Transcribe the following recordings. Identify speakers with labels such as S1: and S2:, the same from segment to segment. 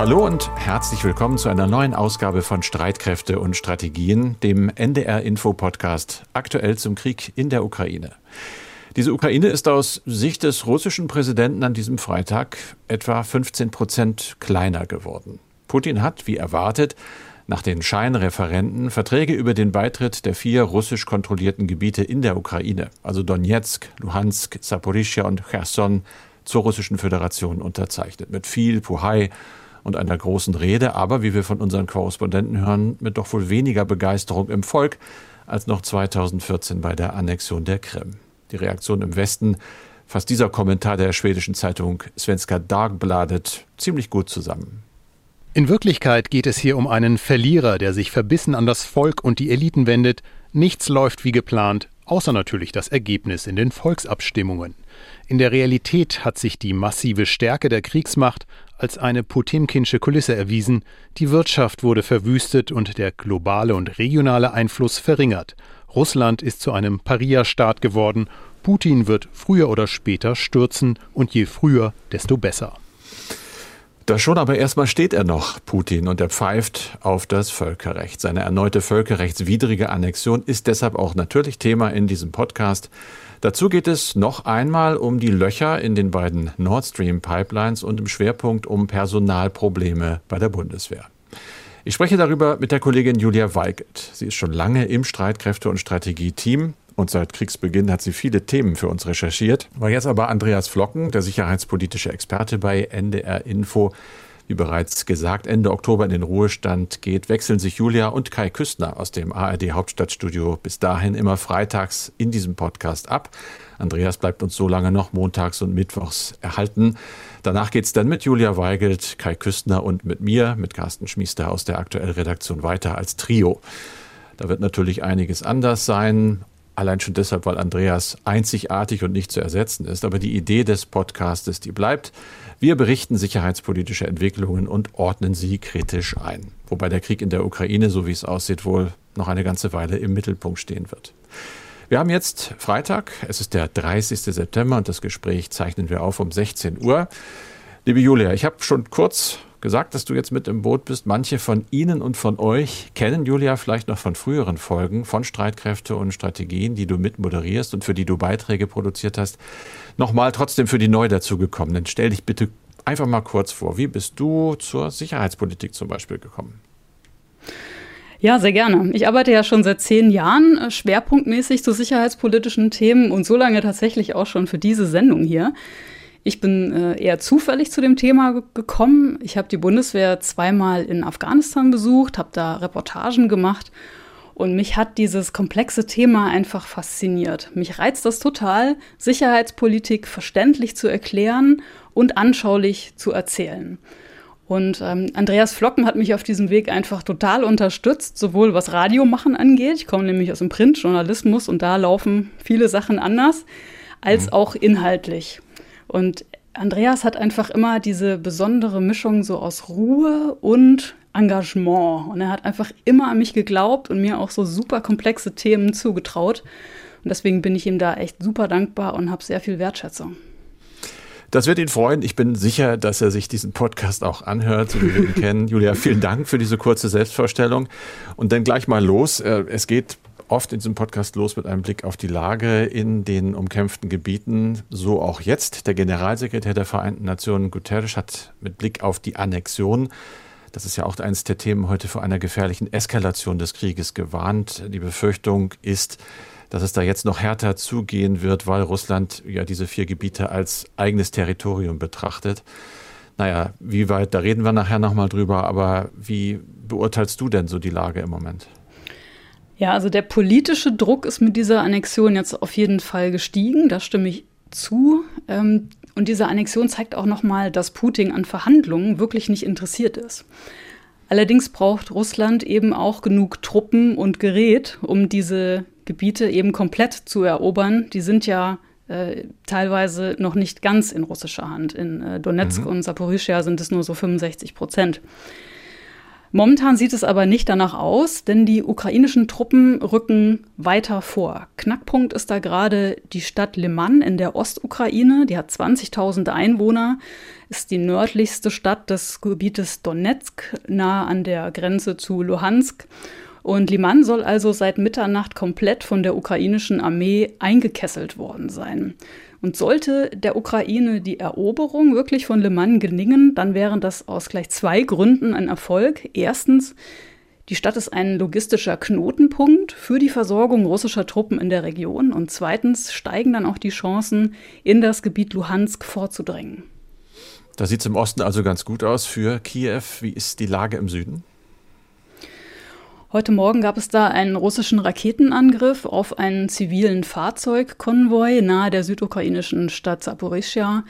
S1: Hallo und herzlich willkommen zu einer neuen Ausgabe von Streitkräfte und Strategien, dem NDR Info Podcast, aktuell zum Krieg in der Ukraine. Diese Ukraine ist aus Sicht des russischen Präsidenten an diesem Freitag etwa 15 Prozent kleiner geworden. Putin hat, wie erwartet, nach den Scheinreferenten Verträge über den Beitritt der vier russisch kontrollierten Gebiete in der Ukraine, also Donetsk, Luhansk, Saporischia und Cherson, zur Russischen Föderation unterzeichnet. Mit viel Puhai und einer großen Rede, aber wie wir von unseren Korrespondenten hören, mit doch wohl weniger Begeisterung im Volk als noch 2014 bei der Annexion der Krim. Die Reaktion im Westen fasst dieser Kommentar der schwedischen Zeitung Svenska Dagbladet ziemlich gut zusammen.
S2: In Wirklichkeit geht es hier um einen Verlierer, der sich verbissen an das Volk und die Eliten wendet. Nichts läuft wie geplant, außer natürlich das Ergebnis in den Volksabstimmungen. In der Realität hat sich die massive Stärke der Kriegsmacht als eine potemkinsche Kulisse erwiesen, die Wirtschaft wurde verwüstet und der globale und regionale Einfluss verringert. Russland ist zu einem Paria-Staat geworden, Putin wird früher oder später stürzen und je früher, desto besser.
S1: Da schon aber erstmal steht er noch, Putin, und er pfeift auf das Völkerrecht. Seine erneute völkerrechtswidrige Annexion ist deshalb auch natürlich Thema in diesem Podcast. Dazu geht es noch einmal um die Löcher in den beiden Nord Stream Pipelines und im Schwerpunkt um Personalprobleme bei der Bundeswehr. Ich spreche darüber mit der Kollegin Julia Weigelt. Sie ist schon lange im Streitkräfte- und Strategie-Team und seit Kriegsbeginn hat sie viele Themen für uns recherchiert. War jetzt aber Andreas Flocken, der sicherheitspolitische Experte bei NDR Info, wie bereits gesagt, Ende Oktober in den Ruhestand geht, wechseln sich Julia und Kai Küstner aus dem ARD Hauptstadtstudio bis dahin immer freitags in diesem Podcast ab. Andreas bleibt uns so lange noch montags und mittwochs erhalten. Danach geht es dann mit Julia Weigelt, Kai Küstner und mit mir, mit Carsten Schmiester aus der aktuellen Redaktion weiter als Trio. Da wird natürlich einiges anders sein. Allein schon deshalb, weil Andreas einzigartig und nicht zu ersetzen ist. Aber die Idee des Podcastes, die bleibt. Wir berichten sicherheitspolitische Entwicklungen und ordnen sie kritisch ein. Wobei der Krieg in der Ukraine, so wie es aussieht, wohl noch eine ganze Weile im Mittelpunkt stehen wird. Wir haben jetzt Freitag, es ist der 30. September und das Gespräch zeichnen wir auf um 16 Uhr. Liebe Julia, ich habe schon kurz gesagt, dass du jetzt mit im Boot bist. Manche von Ihnen und von euch kennen Julia vielleicht noch von früheren Folgen von Streitkräfte und Strategien, die du mit moderierst und für die du Beiträge produziert hast. Nochmal trotzdem für die neu dazugekommenen. Stell dich bitte einfach mal kurz vor. Wie bist du zur Sicherheitspolitik zum Beispiel gekommen?
S3: Ja, sehr gerne. Ich arbeite ja schon seit zehn Jahren äh, schwerpunktmäßig zu sicherheitspolitischen Themen und so lange tatsächlich auch schon für diese Sendung hier. Ich bin äh, eher zufällig zu dem Thema gekommen. Ich habe die Bundeswehr zweimal in Afghanistan besucht, habe da Reportagen gemacht und mich hat dieses komplexe Thema einfach fasziniert. Mich reizt das total, Sicherheitspolitik verständlich zu erklären und anschaulich zu erzählen. Und ähm, Andreas Flocken hat mich auf diesem Weg einfach total unterstützt, sowohl was Radiomachen angeht. Ich komme nämlich aus dem Printjournalismus und da laufen viele Sachen anders, als mhm. auch inhaltlich. Und Andreas hat einfach immer diese besondere Mischung so aus Ruhe und Engagement. Und er hat einfach immer an mich geglaubt und mir auch so super komplexe Themen zugetraut. Und deswegen bin ich ihm da echt super dankbar und habe sehr viel Wertschätzung.
S1: Das wird ihn freuen. Ich bin sicher, dass er sich diesen Podcast auch anhört, so wie wir ihn kennen. Julia, vielen Dank für diese kurze Selbstvorstellung. Und dann gleich mal los. Äh, es geht oft in diesem Podcast los mit einem Blick auf die Lage in den umkämpften Gebieten. So auch jetzt. Der Generalsekretär der Vereinten Nationen Guterres hat mit Blick auf die Annexion das ist ja auch eines der Themen heute vor einer gefährlichen Eskalation des Krieges gewarnt. Die Befürchtung ist, dass es da jetzt noch härter zugehen wird, weil Russland ja diese vier Gebiete als eigenes Territorium betrachtet. Naja, wie weit, da reden wir nachher nochmal drüber, aber wie beurteilst du denn so die Lage im Moment?
S3: Ja, also der politische Druck ist mit dieser Annexion jetzt auf jeden Fall gestiegen, da stimme ich zu. Ähm, und diese Annexion zeigt auch nochmal, dass Putin an Verhandlungen wirklich nicht interessiert ist. Allerdings braucht Russland eben auch genug Truppen und Gerät, um diese Gebiete eben komplett zu erobern. Die sind ja äh, teilweise noch nicht ganz in russischer Hand. In äh, Donetsk mhm. und Saporischia sind es nur so 65 Prozent. Momentan sieht es aber nicht danach aus, denn die ukrainischen Truppen rücken weiter vor. Knackpunkt ist da gerade die Stadt Liman in der Ostukraine. Die hat 20.000 Einwohner, ist die nördlichste Stadt des Gebietes Donetsk, nah an der Grenze zu Luhansk. Und Liman soll also seit Mitternacht komplett von der ukrainischen Armee eingekesselt worden sein. Und sollte der Ukraine die Eroberung wirklich von Le Mans gelingen, dann wären das aus gleich zwei Gründen ein Erfolg. Erstens, die Stadt ist ein logistischer Knotenpunkt für die Versorgung russischer Truppen in der Region. Und zweitens steigen dann auch die Chancen, in das Gebiet Luhansk vorzudrängen.
S1: Da sieht es im Osten also ganz gut aus für Kiew. Wie ist die Lage im Süden?
S3: Heute Morgen gab es da einen russischen Raketenangriff auf einen zivilen Fahrzeugkonvoi nahe der südukrainischen Stadt Saporischia.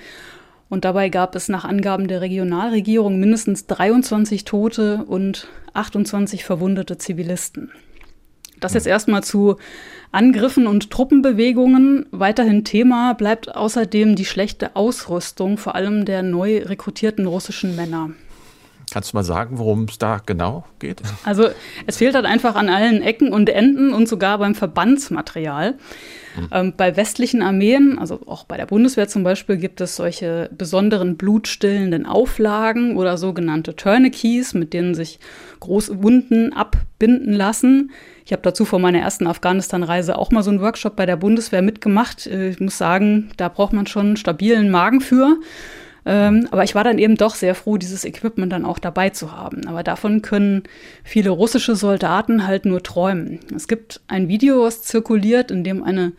S3: Und dabei gab es nach Angaben der Regionalregierung mindestens 23 Tote und 28 verwundete Zivilisten. Das jetzt erstmal zu Angriffen und Truppenbewegungen. Weiterhin Thema bleibt außerdem die schlechte Ausrüstung, vor allem der neu rekrutierten russischen Männer.
S1: Kannst du mal sagen, worum es da genau geht?
S3: Also es fehlt halt einfach an allen Ecken und Enden und sogar beim Verbandsmaterial. Mhm. Ähm, bei westlichen Armeen, also auch bei der Bundeswehr zum Beispiel, gibt es solche besonderen blutstillenden Auflagen oder sogenannte Tourniquets, mit denen sich große Wunden abbinden lassen. Ich habe dazu vor meiner ersten Afghanistan-Reise auch mal so einen Workshop bei der Bundeswehr mitgemacht. Äh, ich muss sagen, da braucht man schon einen stabilen Magen für. Ähm, aber ich war dann eben doch sehr froh, dieses Equipment dann auch dabei zu haben. Aber davon können viele russische Soldaten halt nur träumen. Es gibt ein Video, was zirkuliert, in dem eine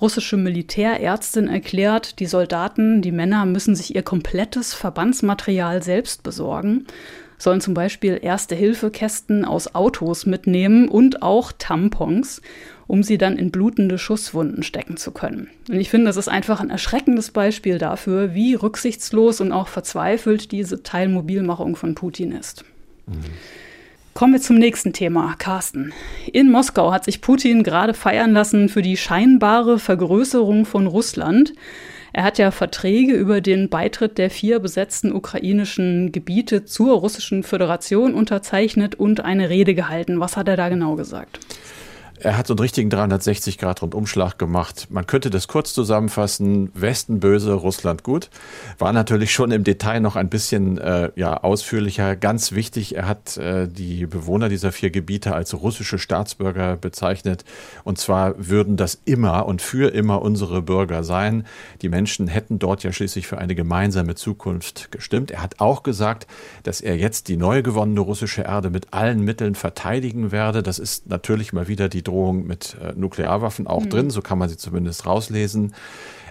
S3: russische Militärärztin erklärt, die Soldaten, die Männer müssen sich ihr komplettes Verbandsmaterial selbst besorgen sollen zum Beispiel Erste-Hilfe-Kästen aus Autos mitnehmen und auch Tampons um sie dann in blutende Schusswunden stecken zu können. Und ich finde, das ist einfach ein erschreckendes Beispiel dafür, wie rücksichtslos und auch verzweifelt diese Teilmobilmachung von Putin ist. Mhm. Kommen wir zum nächsten Thema, Carsten. In Moskau hat sich Putin gerade feiern lassen für die scheinbare Vergrößerung von Russland. Er hat ja Verträge über den Beitritt der vier besetzten ukrainischen Gebiete zur Russischen Föderation unterzeichnet und eine Rede gehalten. Was hat er da genau gesagt?
S1: Er hat so einen richtigen 360-Grad-Rundumschlag gemacht. Man könnte das kurz zusammenfassen. Westen böse, Russland gut. War natürlich schon im Detail noch ein bisschen äh, ja, ausführlicher. Ganz wichtig, er hat äh, die Bewohner dieser vier Gebiete als russische Staatsbürger bezeichnet. Und zwar würden das immer und für immer unsere Bürger sein. Die Menschen hätten dort ja schließlich für eine gemeinsame Zukunft gestimmt. Er hat auch gesagt, dass er jetzt die neu gewonnene russische Erde mit allen Mitteln verteidigen werde. Das ist natürlich mal wieder die Drohung mit äh, Nuklearwaffen auch mhm. drin, so kann man sie zumindest rauslesen.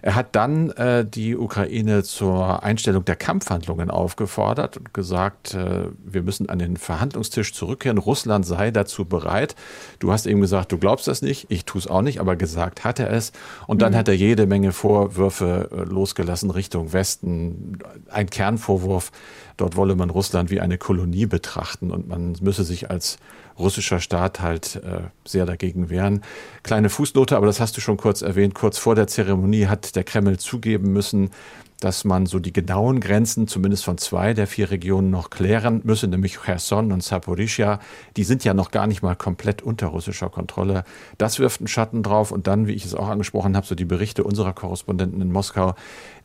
S1: Er hat dann äh, die Ukraine zur Einstellung der Kampfhandlungen aufgefordert und gesagt, äh, wir müssen an den Verhandlungstisch zurückkehren. Russland sei dazu bereit. Du hast eben gesagt, du glaubst das nicht, ich tue es auch nicht, aber gesagt hat er es. Und dann mhm. hat er jede Menge Vorwürfe äh, losgelassen Richtung Westen. Ein Kernvorwurf, dort wolle man Russland wie eine Kolonie betrachten und man müsse sich als russischer Staat halt äh, sehr dagegen wehren. Kleine Fußnote, aber das hast du schon kurz erwähnt. Kurz vor der Zeremonie hat der Kreml zugeben müssen, dass man so die genauen Grenzen zumindest von zwei der vier Regionen noch klären müsse, nämlich Cherson und Saporischia. Die sind ja noch gar nicht mal komplett unter russischer Kontrolle. Das wirft einen Schatten drauf. Und dann, wie ich es auch angesprochen habe, so die Berichte unserer Korrespondenten in Moskau,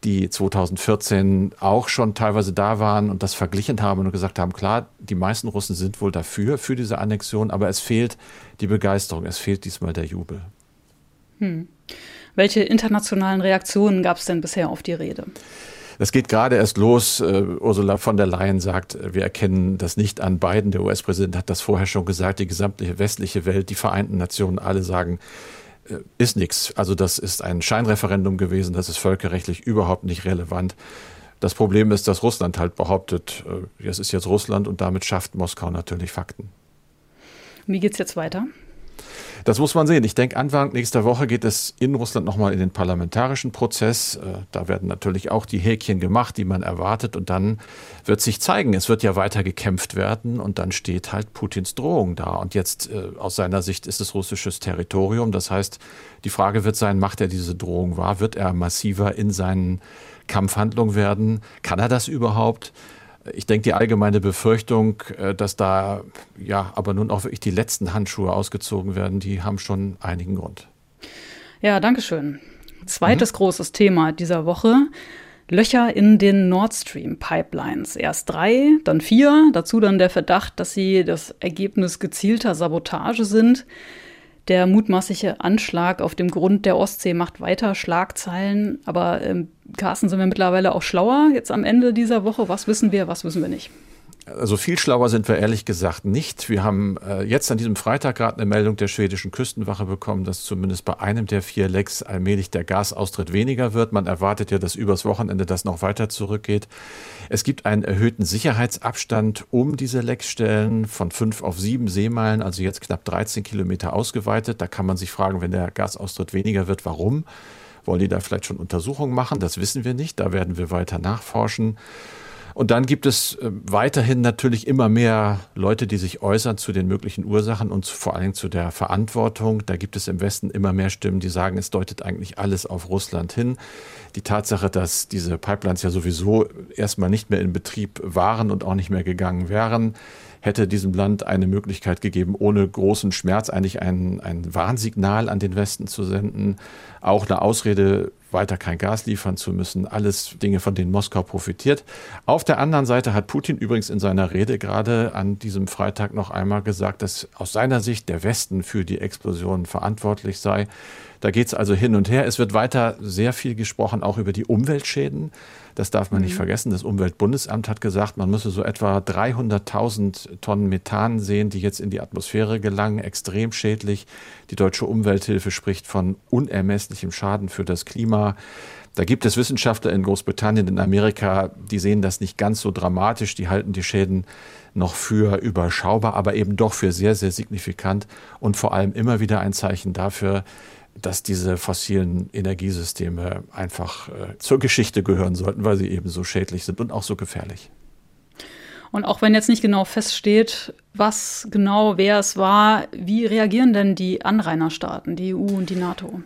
S1: die 2014 auch schon teilweise da waren und das verglichen haben und gesagt haben, klar, die meisten Russen sind wohl dafür, für diese Annexion, aber es fehlt die Begeisterung, es fehlt diesmal der Jubel.
S3: Hm. Welche internationalen Reaktionen gab es denn bisher auf die Rede?
S1: Das geht gerade erst los. Uh, Ursula von der Leyen sagt, wir erkennen das nicht an Biden. Der US-Präsident hat das vorher schon gesagt. Die gesamte westliche Welt, die Vereinten Nationen, alle sagen, äh, ist nichts. Also das ist ein Scheinreferendum gewesen. Das ist völkerrechtlich überhaupt nicht relevant. Das Problem ist, dass Russland halt behauptet, äh, es ist jetzt Russland und damit schafft Moskau natürlich Fakten.
S3: Wie geht es jetzt weiter?
S1: Das muss man sehen. Ich denke, Anfang nächster Woche geht es in Russland nochmal in den parlamentarischen Prozess. Äh, da werden natürlich auch die Häkchen gemacht, die man erwartet. Und dann wird sich zeigen, es wird ja weiter gekämpft werden. Und dann steht halt Putins Drohung da. Und jetzt äh, aus seiner Sicht ist es russisches Territorium. Das heißt, die Frage wird sein, macht er diese Drohung wahr? Wird er massiver in seinen Kampfhandlungen werden? Kann er das überhaupt? Ich denke, die allgemeine Befürchtung, äh, dass da ja aber nun auch wirklich die letzten Handschuhe ausgezogen werden, die haben schon einigen Grund.
S3: Ja, danke schön. Zweites mhm. großes Thema dieser Woche. Löcher in den Nord Stream Pipelines. Erst drei, dann vier, dazu dann der Verdacht, dass sie das Ergebnis gezielter Sabotage sind. Der mutmaßliche Anschlag auf dem Grund der Ostsee macht weiter Schlagzeilen. Aber ähm, Carsten, sind wir mittlerweile auch schlauer jetzt am Ende dieser Woche? Was wissen wir, was wissen wir nicht?
S1: Also viel schlauer sind wir ehrlich gesagt nicht. Wir haben äh, jetzt an diesem Freitag gerade eine Meldung der schwedischen Küstenwache bekommen, dass zumindest bei einem der vier Lecks allmählich der Gasaustritt weniger wird. Man erwartet ja, dass übers Wochenende das noch weiter zurückgeht. Es gibt einen erhöhten Sicherheitsabstand um diese Leckstellen von fünf auf sieben Seemeilen, also jetzt knapp 13 Kilometer ausgeweitet. Da kann man sich fragen, wenn der Gasaustritt weniger wird, warum? Wollen die da vielleicht schon Untersuchungen machen? Das wissen wir nicht. Da werden wir weiter nachforschen. Und dann gibt es äh, weiterhin natürlich immer mehr Leute, die sich äußern zu den möglichen Ursachen und vor allem zu der Verantwortung. Da gibt es im Westen immer mehr Stimmen, die sagen, es deutet eigentlich alles auf Russland hin. Die Tatsache, dass diese Pipelines ja sowieso erstmal nicht mehr in Betrieb waren und auch nicht mehr gegangen wären, hätte diesem Land eine Möglichkeit gegeben, ohne großen Schmerz eigentlich ein, ein Warnsignal an den Westen zu senden, auch eine Ausrede weiter kein Gas liefern zu müssen. Alles Dinge, von denen Moskau profitiert. Auf der anderen Seite hat Putin übrigens in seiner Rede gerade an diesem Freitag noch einmal gesagt, dass aus seiner Sicht der Westen für die Explosion verantwortlich sei. Da geht es also hin und her. Es wird weiter sehr viel gesprochen, auch über die Umweltschäden. Das darf man mhm. nicht vergessen. Das Umweltbundesamt hat gesagt, man müsse so etwa 300.000 Tonnen Methan sehen, die jetzt in die Atmosphäre gelangen. Extrem schädlich. Die deutsche Umwelthilfe spricht von unermesslichem Schaden für das Klima. Da gibt es Wissenschaftler in Großbritannien, in Amerika, die sehen das nicht ganz so dramatisch. Die halten die Schäden noch für überschaubar, aber eben doch für sehr, sehr signifikant und vor allem immer wieder ein Zeichen dafür, dass diese fossilen Energiesysteme einfach äh, zur Geschichte gehören sollten, weil sie eben so schädlich sind und auch so gefährlich.
S3: Und auch wenn jetzt nicht genau feststeht, was genau wer es war, wie reagieren denn die Anrainerstaaten, die EU und die NATO?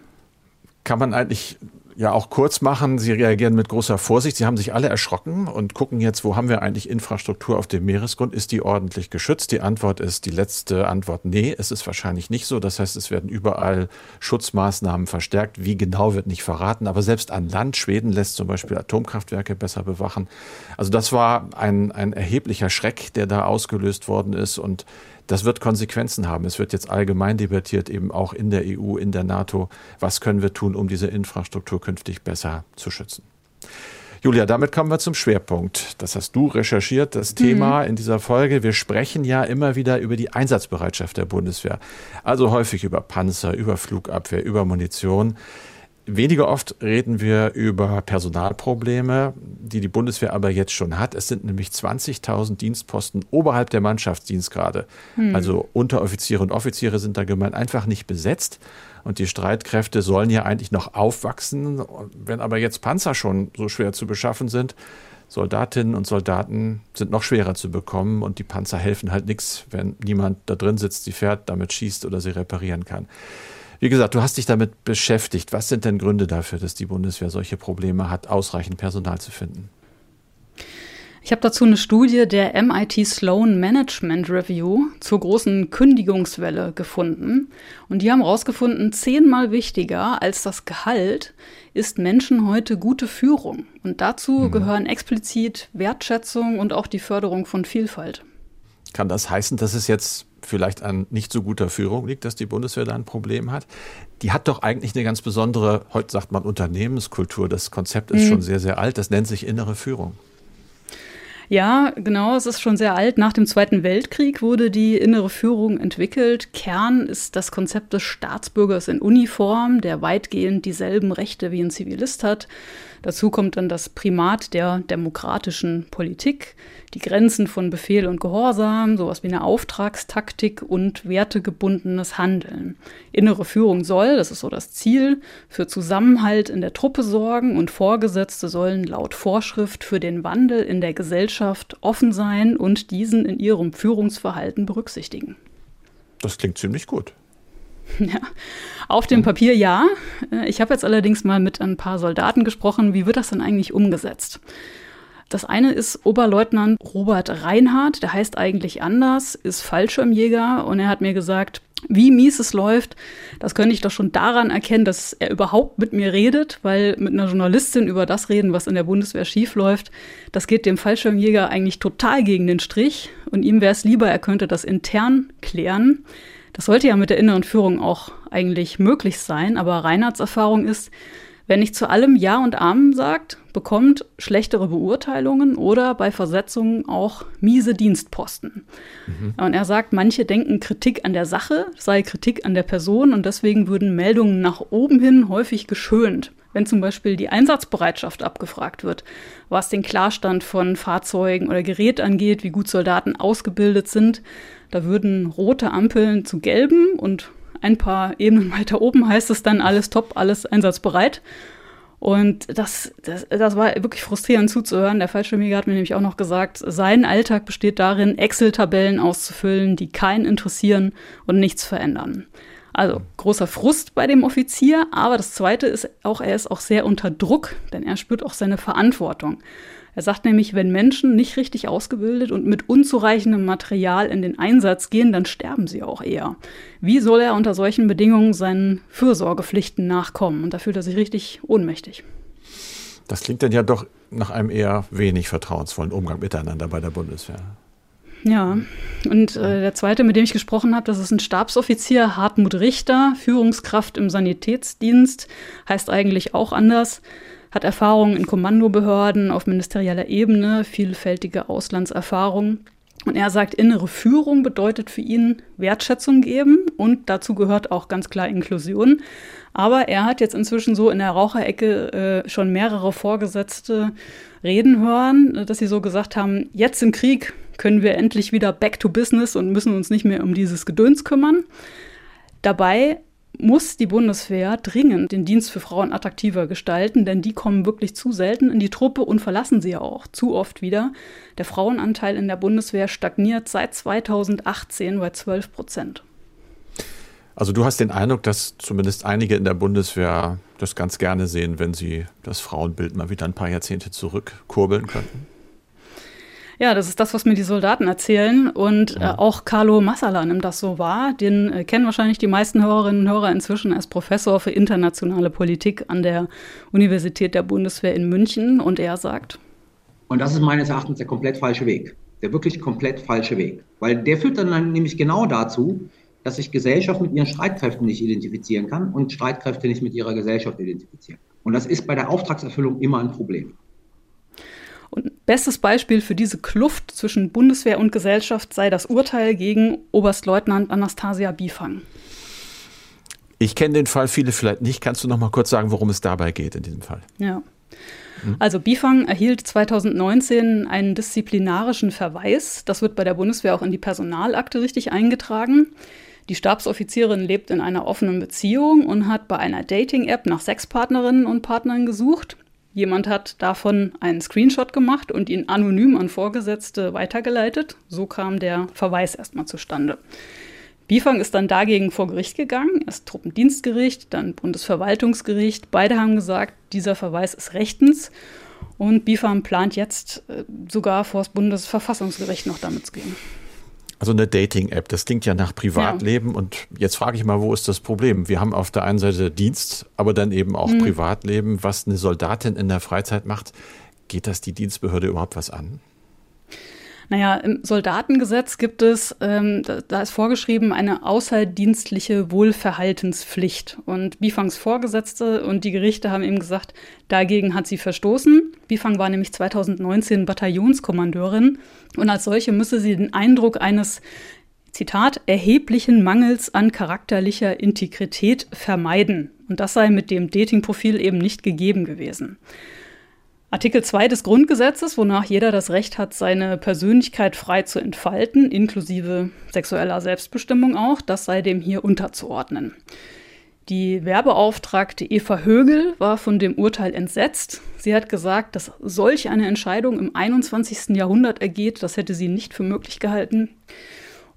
S1: Kann man eigentlich ja auch kurz machen. Sie reagieren mit großer Vorsicht. Sie haben sich alle erschrocken und gucken jetzt, wo haben wir eigentlich Infrastruktur auf dem Meeresgrund? Ist die ordentlich geschützt? Die Antwort ist die letzte Antwort, nee, es ist wahrscheinlich nicht so. Das heißt, es werden überall Schutzmaßnahmen verstärkt. Wie genau wird nicht verraten. Aber selbst an Land, Schweden lässt zum Beispiel Atomkraftwerke besser bewachen. Also das war ein, ein erheblicher Schreck, der da ausgelöst worden ist und das wird Konsequenzen haben. Es wird jetzt allgemein debattiert, eben auch in der EU, in der NATO. Was können wir tun, um diese Infrastruktur künftig besser zu schützen? Julia, damit kommen wir zum Schwerpunkt. Das hast du recherchiert, das Thema mhm. in dieser Folge. Wir sprechen ja immer wieder über die Einsatzbereitschaft der Bundeswehr. Also häufig über Panzer, über Flugabwehr, über Munition. Weniger oft reden wir über Personalprobleme, die die Bundeswehr aber jetzt schon hat. Es sind nämlich 20.000 Dienstposten oberhalb der Mannschaftsdienstgrade. Hm. Also Unteroffiziere und Offiziere sind da gemeint einfach nicht besetzt. Und die Streitkräfte sollen ja eigentlich noch aufwachsen. Wenn aber jetzt Panzer schon so schwer zu beschaffen sind, Soldatinnen und Soldaten sind noch schwerer zu bekommen und die Panzer helfen halt nichts, wenn niemand da drin sitzt, sie fährt, damit schießt oder sie reparieren kann. Wie gesagt, du hast dich damit beschäftigt. Was sind denn Gründe dafür, dass die Bundeswehr solche Probleme hat, ausreichend Personal zu finden?
S3: Ich habe dazu eine Studie der MIT Sloan Management Review zur großen Kündigungswelle gefunden. Und die haben herausgefunden, zehnmal wichtiger als das Gehalt ist Menschen heute gute Führung. Und dazu mhm. gehören explizit Wertschätzung und auch die Förderung von Vielfalt.
S1: Kann das heißen, dass es jetzt vielleicht an nicht so guter Führung liegt, dass die Bundeswehr da ein Problem hat? Die hat doch eigentlich eine ganz besondere, heute sagt man Unternehmenskultur. Das Konzept ist mhm. schon sehr, sehr alt. Das nennt sich innere Führung.
S3: Ja, genau, es ist schon sehr alt. Nach dem Zweiten Weltkrieg wurde die innere Führung entwickelt. Kern ist das Konzept des Staatsbürgers in Uniform, der weitgehend dieselben Rechte wie ein Zivilist hat. Dazu kommt dann das Primat der demokratischen Politik, die Grenzen von Befehl und Gehorsam, sowas wie eine Auftragstaktik und wertegebundenes Handeln. Innere Führung soll, das ist so das Ziel, für Zusammenhalt in der Truppe sorgen und Vorgesetzte sollen laut Vorschrift für den Wandel in der Gesellschaft offen sein und diesen in ihrem Führungsverhalten berücksichtigen.
S1: Das klingt ziemlich gut.
S3: Ja, auf dem Papier ja. Äh, ich habe jetzt allerdings mal mit ein paar Soldaten gesprochen. Wie wird das denn eigentlich umgesetzt? Das eine ist Oberleutnant Robert Reinhardt, der heißt eigentlich anders, ist Fallschirmjäger und er hat mir gesagt, wie mies es läuft, das könnte ich doch schon daran erkennen, dass er überhaupt mit mir redet, weil mit einer Journalistin über das reden, was in der Bundeswehr schiefläuft, das geht dem Fallschirmjäger eigentlich total gegen den Strich und ihm wäre es lieber, er könnte das intern klären. Das sollte ja mit der inneren Führung auch eigentlich möglich sein, aber Reinhards Erfahrung ist, Wer nicht zu allem Ja und Amen sagt, bekommt schlechtere Beurteilungen oder bei Versetzungen auch miese Dienstposten. Mhm. Und er sagt, manche denken, Kritik an der Sache sei Kritik an der Person und deswegen würden Meldungen nach oben hin häufig geschönt. Wenn zum Beispiel die Einsatzbereitschaft abgefragt wird, was den Klarstand von Fahrzeugen oder Gerät angeht, wie gut Soldaten ausgebildet sind, da würden rote Ampeln zu gelben und ein paar Ebenen weiter oben heißt es dann alles top, alles einsatzbereit. Und das, das, das war wirklich frustrierend zuzuhören. Der Fallschirmjäger hat mir nämlich auch noch gesagt, sein Alltag besteht darin, Excel-Tabellen auszufüllen, die keinen interessieren und nichts verändern. Also großer Frust bei dem Offizier, aber das Zweite ist auch, er ist auch sehr unter Druck, denn er spürt auch seine Verantwortung. Er sagt nämlich, wenn Menschen nicht richtig ausgebildet und mit unzureichendem Material in den Einsatz gehen, dann sterben sie auch eher. Wie soll er unter solchen Bedingungen seinen Fürsorgepflichten nachkommen? Und da fühlt er sich richtig ohnmächtig.
S1: Das klingt dann ja doch nach einem eher wenig vertrauensvollen Umgang miteinander bei der Bundeswehr.
S3: Ja, und äh, der zweite, mit dem ich gesprochen habe, das ist ein Stabsoffizier, Hartmut Richter, Führungskraft im Sanitätsdienst, heißt eigentlich auch anders hat Erfahrungen in Kommandobehörden auf ministerieller Ebene, vielfältige Auslandserfahrung. Und er sagt, innere Führung bedeutet für ihn Wertschätzung geben und dazu gehört auch ganz klar Inklusion. Aber er hat jetzt inzwischen so in der Raucherecke äh, schon mehrere Vorgesetzte reden hören, dass sie so gesagt haben, jetzt im Krieg können wir endlich wieder back to business und müssen uns nicht mehr um dieses Gedöns kümmern. Dabei muss die Bundeswehr dringend den Dienst für Frauen attraktiver gestalten, denn die kommen wirklich zu selten in die Truppe und verlassen sie ja auch zu oft wieder. Der Frauenanteil in der Bundeswehr stagniert seit 2018 bei 12 Prozent.
S1: Also du hast den Eindruck, dass zumindest einige in der Bundeswehr das ganz gerne sehen, wenn sie das Frauenbild mal wieder ein paar Jahrzehnte zurückkurbeln könnten?
S3: Ja, das ist das, was mir die Soldaten erzählen. Und äh, auch Carlo Massala nimmt das so wahr. Den äh, kennen wahrscheinlich die meisten Hörerinnen und Hörer inzwischen als Professor für internationale Politik an der Universität der Bundeswehr in München. Und er sagt.
S4: Und das ist meines Erachtens der komplett falsche Weg. Der wirklich komplett falsche Weg. Weil der führt dann nämlich genau dazu, dass sich Gesellschaft mit ihren Streitkräften nicht identifizieren kann und Streitkräfte nicht mit ihrer Gesellschaft identifizieren. Und das ist bei der Auftragserfüllung immer ein Problem.
S3: Und bestes Beispiel für diese Kluft zwischen Bundeswehr und Gesellschaft sei das Urteil gegen Oberstleutnant Anastasia Bifang.
S1: Ich kenne den Fall, viele vielleicht nicht. Kannst du noch mal kurz sagen, worum es dabei geht in diesem Fall?
S3: Ja. Also Bifang erhielt 2019 einen disziplinarischen Verweis. Das wird bei der Bundeswehr auch in die Personalakte richtig eingetragen. Die Stabsoffizierin lebt in einer offenen Beziehung und hat bei einer Dating-App nach Sexpartnerinnen und Partnern gesucht. Jemand hat davon einen Screenshot gemacht und ihn anonym an Vorgesetzte weitergeleitet. So kam der Verweis erstmal zustande. Bifang ist dann dagegen vor Gericht gegangen, erst Truppendienstgericht, dann Bundesverwaltungsgericht. Beide haben gesagt, dieser Verweis ist rechtens. Und Bifang plant jetzt äh, sogar vor das Bundesverfassungsgericht noch damit zu gehen.
S1: Also eine Dating-App, das klingt ja nach Privatleben. Ja. Und jetzt frage ich mal, wo ist das Problem? Wir haben auf der einen Seite Dienst, aber dann eben auch mhm. Privatleben. Was eine Soldatin in der Freizeit macht, geht das die Dienstbehörde überhaupt was an?
S3: Naja, im Soldatengesetz gibt es, ähm, da, da, ist vorgeschrieben, eine außerdienstliche Wohlverhaltenspflicht. Und Bifangs Vorgesetzte und die Gerichte haben eben gesagt, dagegen hat sie verstoßen. Bifang war nämlich 2019 Bataillonskommandeurin und als solche müsse sie den Eindruck eines Zitat, erheblichen Mangels an charakterlicher Integrität vermeiden. Und das sei mit dem Datingprofil eben nicht gegeben gewesen. Artikel 2 des Grundgesetzes, wonach jeder das Recht hat, seine Persönlichkeit frei zu entfalten, inklusive sexueller Selbstbestimmung auch, das sei dem hier unterzuordnen. Die Werbeauftragte Eva Högel war von dem Urteil entsetzt. Sie hat gesagt, dass solch eine Entscheidung im 21. Jahrhundert ergeht, das hätte sie nicht für möglich gehalten.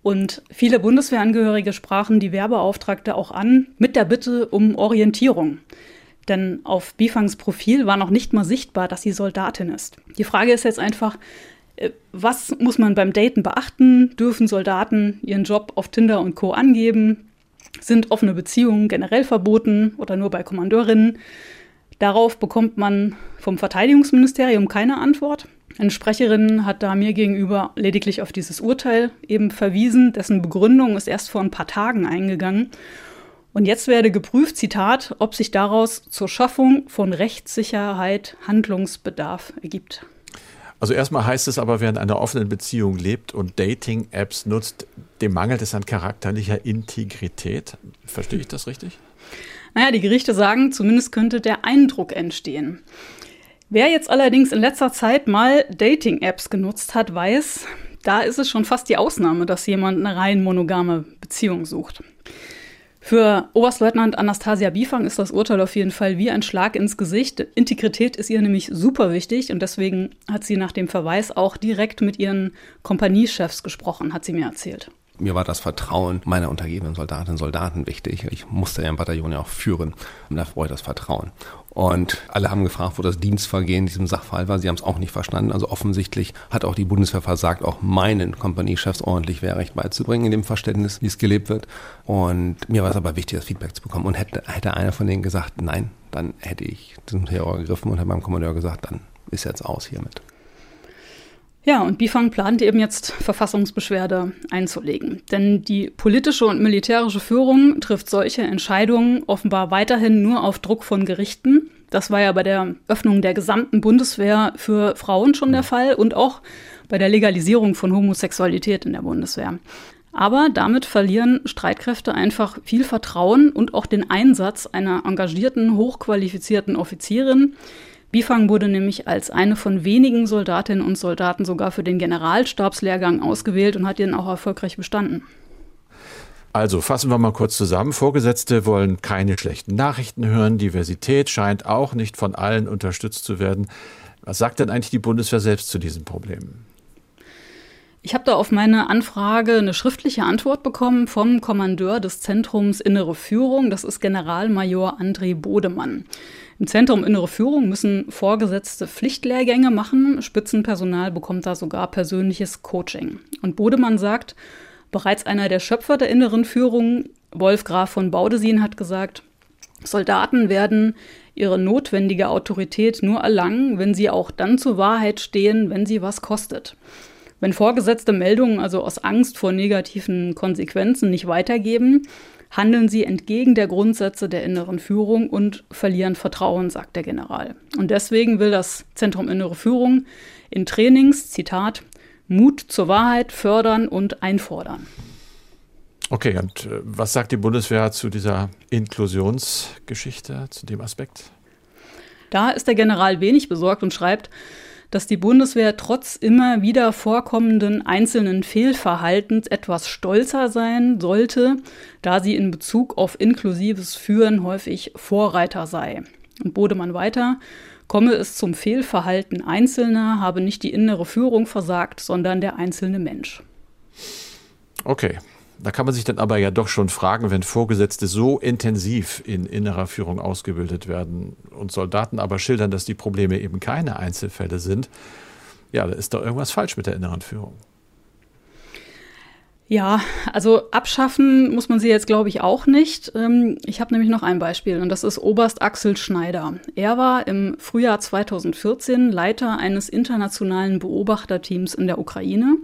S3: Und viele Bundeswehrangehörige sprachen die Werbeauftragte auch an mit der Bitte um Orientierung. Denn auf Bifangs Profil war noch nicht mal sichtbar, dass sie Soldatin ist. Die Frage ist jetzt einfach, äh, was muss man beim Daten beachten? Dürfen Soldaten ihren Job auf Tinder und Co. angeben? Sind offene Beziehungen generell verboten oder nur bei Kommandeurinnen? Darauf bekommt man vom Verteidigungsministerium keine Antwort. Eine Sprecherin hat da mir gegenüber lediglich auf dieses Urteil eben verwiesen, dessen Begründung ist erst vor ein paar Tagen eingegangen. Und jetzt werde geprüft, Zitat, ob sich daraus zur Schaffung von Rechtssicherheit Handlungsbedarf ergibt.
S1: Also erstmal heißt es aber, wer in einer offenen Beziehung lebt und Dating-Apps nutzt, dem mangelt es an charakterlicher Integrität. Verstehe ich das richtig?
S3: Naja, die Gerichte sagen, zumindest könnte der Eindruck entstehen. Wer jetzt allerdings in letzter Zeit mal Dating-Apps genutzt hat, weiß, da ist es schon fast die Ausnahme, dass jemand eine rein monogame Beziehung sucht. Für Oberstleutnant Anastasia Bifang ist das Urteil auf jeden Fall wie ein Schlag ins Gesicht. Integrität ist ihr nämlich super wichtig und deswegen hat sie nach dem Verweis auch direkt mit ihren Kompaniechefs gesprochen, hat sie mir erzählt
S5: mir war das Vertrauen meiner untergebenen Soldatinnen und Soldaten wichtig. Ich musste ja im Bataillon ja auch führen. Und da brauche ich das Vertrauen. Und alle haben gefragt, wo das Dienstvergehen in diesem Sachfall war. Sie haben es auch nicht verstanden. Also offensichtlich hat auch die Bundeswehr versagt, auch meinen Kompaniechefs ordentlich Wehrrecht beizubringen, in dem Verständnis, wie es gelebt wird. Und mir war es aber wichtig, das Feedback zu bekommen. Und hätte, hätte einer von denen gesagt, nein, dann hätte ich zum Terror gegriffen und hätte meinem Kommandeur gesagt, dann ist jetzt aus hiermit.
S3: Ja, und Bifang plant eben jetzt Verfassungsbeschwerde einzulegen. Denn die politische und militärische Führung trifft solche Entscheidungen offenbar weiterhin nur auf Druck von Gerichten. Das war ja bei der Öffnung der gesamten Bundeswehr für Frauen schon der Fall und auch bei der Legalisierung von Homosexualität in der Bundeswehr. Aber damit verlieren Streitkräfte einfach viel Vertrauen und auch den Einsatz einer engagierten, hochqualifizierten Offizierin, Bifang wurde nämlich als eine von wenigen Soldatinnen und Soldaten sogar für den Generalstabslehrgang ausgewählt und hat ihn auch erfolgreich bestanden.
S1: Also fassen wir mal kurz zusammen. Vorgesetzte wollen keine schlechten Nachrichten hören. Diversität scheint auch nicht von allen unterstützt zu werden. Was sagt denn eigentlich die Bundeswehr selbst zu diesen Problemen?
S3: Ich habe da auf meine Anfrage eine schriftliche Antwort bekommen vom Kommandeur des Zentrums Innere Führung. Das ist Generalmajor André Bodemann. Im Zentrum Innere Führung müssen Vorgesetzte Pflichtlehrgänge machen. Spitzenpersonal bekommt da sogar persönliches Coaching. Und Bodemann sagt, bereits einer der Schöpfer der inneren Führung, Wolf Graf von Baudesin, hat gesagt, Soldaten werden ihre notwendige Autorität nur erlangen, wenn sie auch dann zur Wahrheit stehen, wenn sie was kostet. Wenn Vorgesetzte Meldungen also aus Angst vor negativen Konsequenzen nicht weitergeben, handeln sie entgegen der Grundsätze der inneren Führung und verlieren Vertrauen, sagt der General. Und deswegen will das Zentrum Innere Führung in Trainings, Zitat, Mut zur Wahrheit fördern und einfordern.
S1: Okay, und äh, was sagt die Bundeswehr zu dieser Inklusionsgeschichte, zu dem Aspekt?
S3: Da ist der General wenig besorgt und schreibt, dass die Bundeswehr trotz immer wieder vorkommenden einzelnen Fehlverhaltens etwas stolzer sein sollte, da sie in Bezug auf inklusives Führen häufig Vorreiter sei. Und Bodemann weiter, komme es zum Fehlverhalten Einzelner, habe nicht die innere Führung versagt, sondern der einzelne Mensch.
S1: Okay, da kann man sich dann aber ja doch schon fragen, wenn Vorgesetzte so intensiv in innerer Führung ausgebildet werden und Soldaten aber schildern, dass die Probleme eben keine Einzelfälle sind, ja, da ist doch irgendwas falsch mit der inneren Führung.
S3: Ja, also abschaffen muss man sie jetzt, glaube ich, auch nicht. Ähm, ich habe nämlich noch ein Beispiel und das ist Oberst Axel Schneider. Er war im Frühjahr 2014 Leiter eines internationalen Beobachterteams in der Ukraine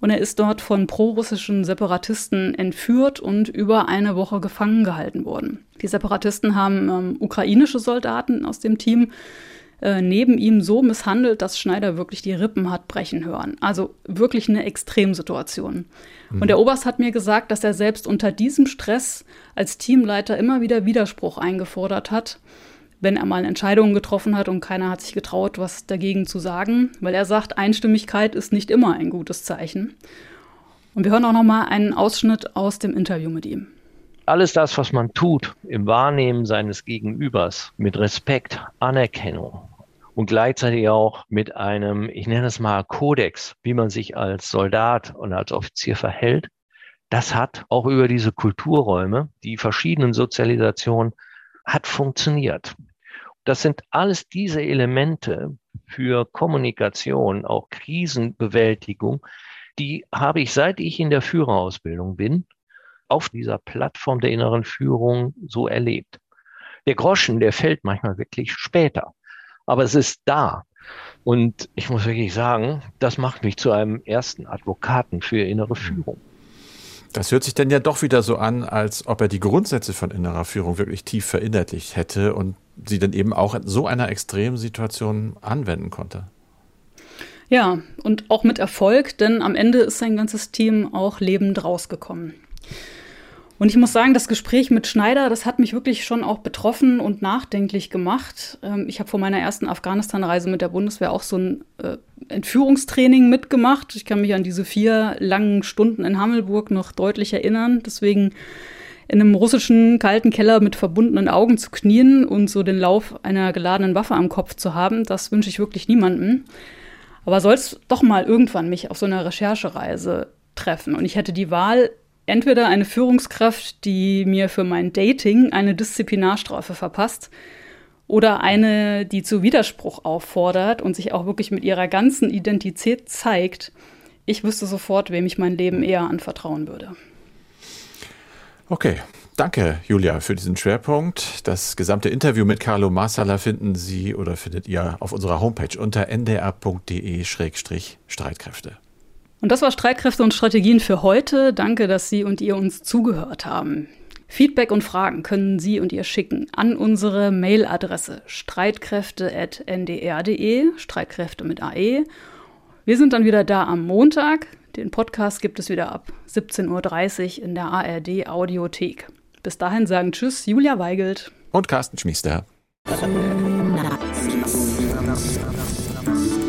S3: und er ist dort von prorussischen Separatisten entführt und über eine Woche gefangen gehalten worden. Die Separatisten haben ähm, ukrainische Soldaten aus dem Team äh, neben ihm so misshandelt, dass Schneider wirklich die Rippen hat brechen hören. Also wirklich eine Extremsituation. Mhm. Und der Oberst hat mir gesagt, dass er selbst unter diesem Stress als Teamleiter immer wieder Widerspruch eingefordert hat wenn er mal Entscheidungen getroffen hat und keiner hat sich getraut, was dagegen zu sagen, weil er sagt, Einstimmigkeit ist nicht immer ein gutes Zeichen. Und wir hören auch noch mal einen Ausschnitt aus dem Interview mit ihm.
S6: Alles das, was man tut im Wahrnehmen seines Gegenübers mit Respekt, Anerkennung und gleichzeitig auch mit einem, ich nenne es mal Kodex, wie man sich als Soldat und als Offizier verhält, das hat auch über diese Kulturräume, die verschiedenen Sozialisationen hat funktioniert. Das sind alles diese Elemente für Kommunikation, auch Krisenbewältigung, die habe ich, seit ich in der Führerausbildung bin, auf dieser Plattform der inneren Führung so erlebt. Der Groschen, der fällt manchmal wirklich später, aber es ist da. Und ich muss wirklich sagen, das macht mich zu einem ersten Advokaten für innere Führung.
S1: Das hört sich dann ja doch wieder so an, als ob er die Grundsätze von innerer Führung wirklich tief verinnerlicht hätte und sie dann eben auch in so einer extremen Situation anwenden konnte.
S3: Ja, und auch mit Erfolg, denn am Ende ist sein ganzes Team auch lebend rausgekommen. Und ich muss sagen, das Gespräch mit Schneider, das hat mich wirklich schon auch betroffen und nachdenklich gemacht. Ähm, ich habe vor meiner ersten Afghanistan-Reise mit der Bundeswehr auch so ein äh, Entführungstraining mitgemacht. Ich kann mich an diese vier langen Stunden in Hammelburg noch deutlich erinnern. Deswegen in einem russischen kalten Keller mit verbundenen Augen zu knien und so den Lauf einer geladenen Waffe am Kopf zu haben, das wünsche ich wirklich niemandem. Aber soll es doch mal irgendwann mich auf so einer Recherchereise treffen und ich hätte die Wahl, entweder eine Führungskraft, die mir für mein Dating eine Disziplinarstrafe verpasst, oder eine, die zu Widerspruch auffordert und sich auch wirklich mit ihrer ganzen Identität zeigt, ich wüsste sofort, wem ich mein Leben eher anvertrauen würde.
S1: Okay, danke Julia für diesen Schwerpunkt. Das gesamte Interview mit Carlo Marsala finden Sie oder findet ihr auf unserer Homepage unter ndr.de-streitkräfte.
S3: Und das war Streitkräfte und Strategien für heute. Danke, dass Sie und ihr uns zugehört haben. Feedback und Fragen können Sie und ihr schicken an unsere Mailadresse streitkräfte.ndr.de, Streitkräfte mit AE. Wir sind dann wieder da am Montag. Den Podcast gibt es wieder ab 17.30 Uhr in der ARD Audiothek. Bis dahin sagen Tschüss, Julia Weigelt.
S1: Und Carsten Schmiester.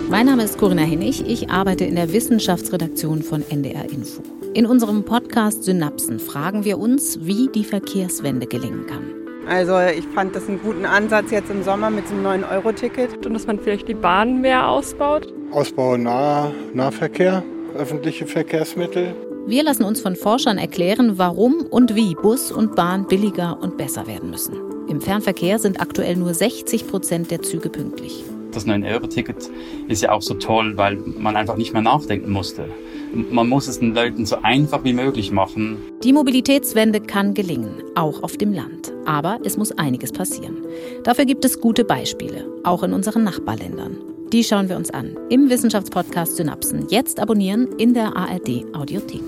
S7: Mein Name ist Corinna Hennig. Ich arbeite in der Wissenschaftsredaktion von NDR Info. In unserem Podcast Synapsen fragen wir uns, wie die Verkehrswende gelingen kann.
S8: Also ich fand das einen guten Ansatz jetzt im Sommer mit dem 9-Euro-Ticket.
S9: Und dass man vielleicht die Bahn mehr ausbaut.
S10: Ausbau nah Nahverkehr, öffentliche Verkehrsmittel.
S7: Wir lassen uns von Forschern erklären, warum und wie Bus und Bahn billiger und besser werden müssen. Im Fernverkehr sind aktuell nur 60 Prozent der Züge pünktlich.
S11: Das 9-Euro-Ticket ist ja auch so toll, weil man einfach nicht mehr nachdenken musste. Man muss es den Leuten so einfach wie möglich machen.
S7: Die Mobilitätswende kann gelingen, auch auf dem Land. Aber es muss einiges passieren. Dafür gibt es gute Beispiele, auch in unseren Nachbarländern. Die schauen wir uns an im Wissenschaftspodcast Synapsen. Jetzt abonnieren in der ARD Audiothek.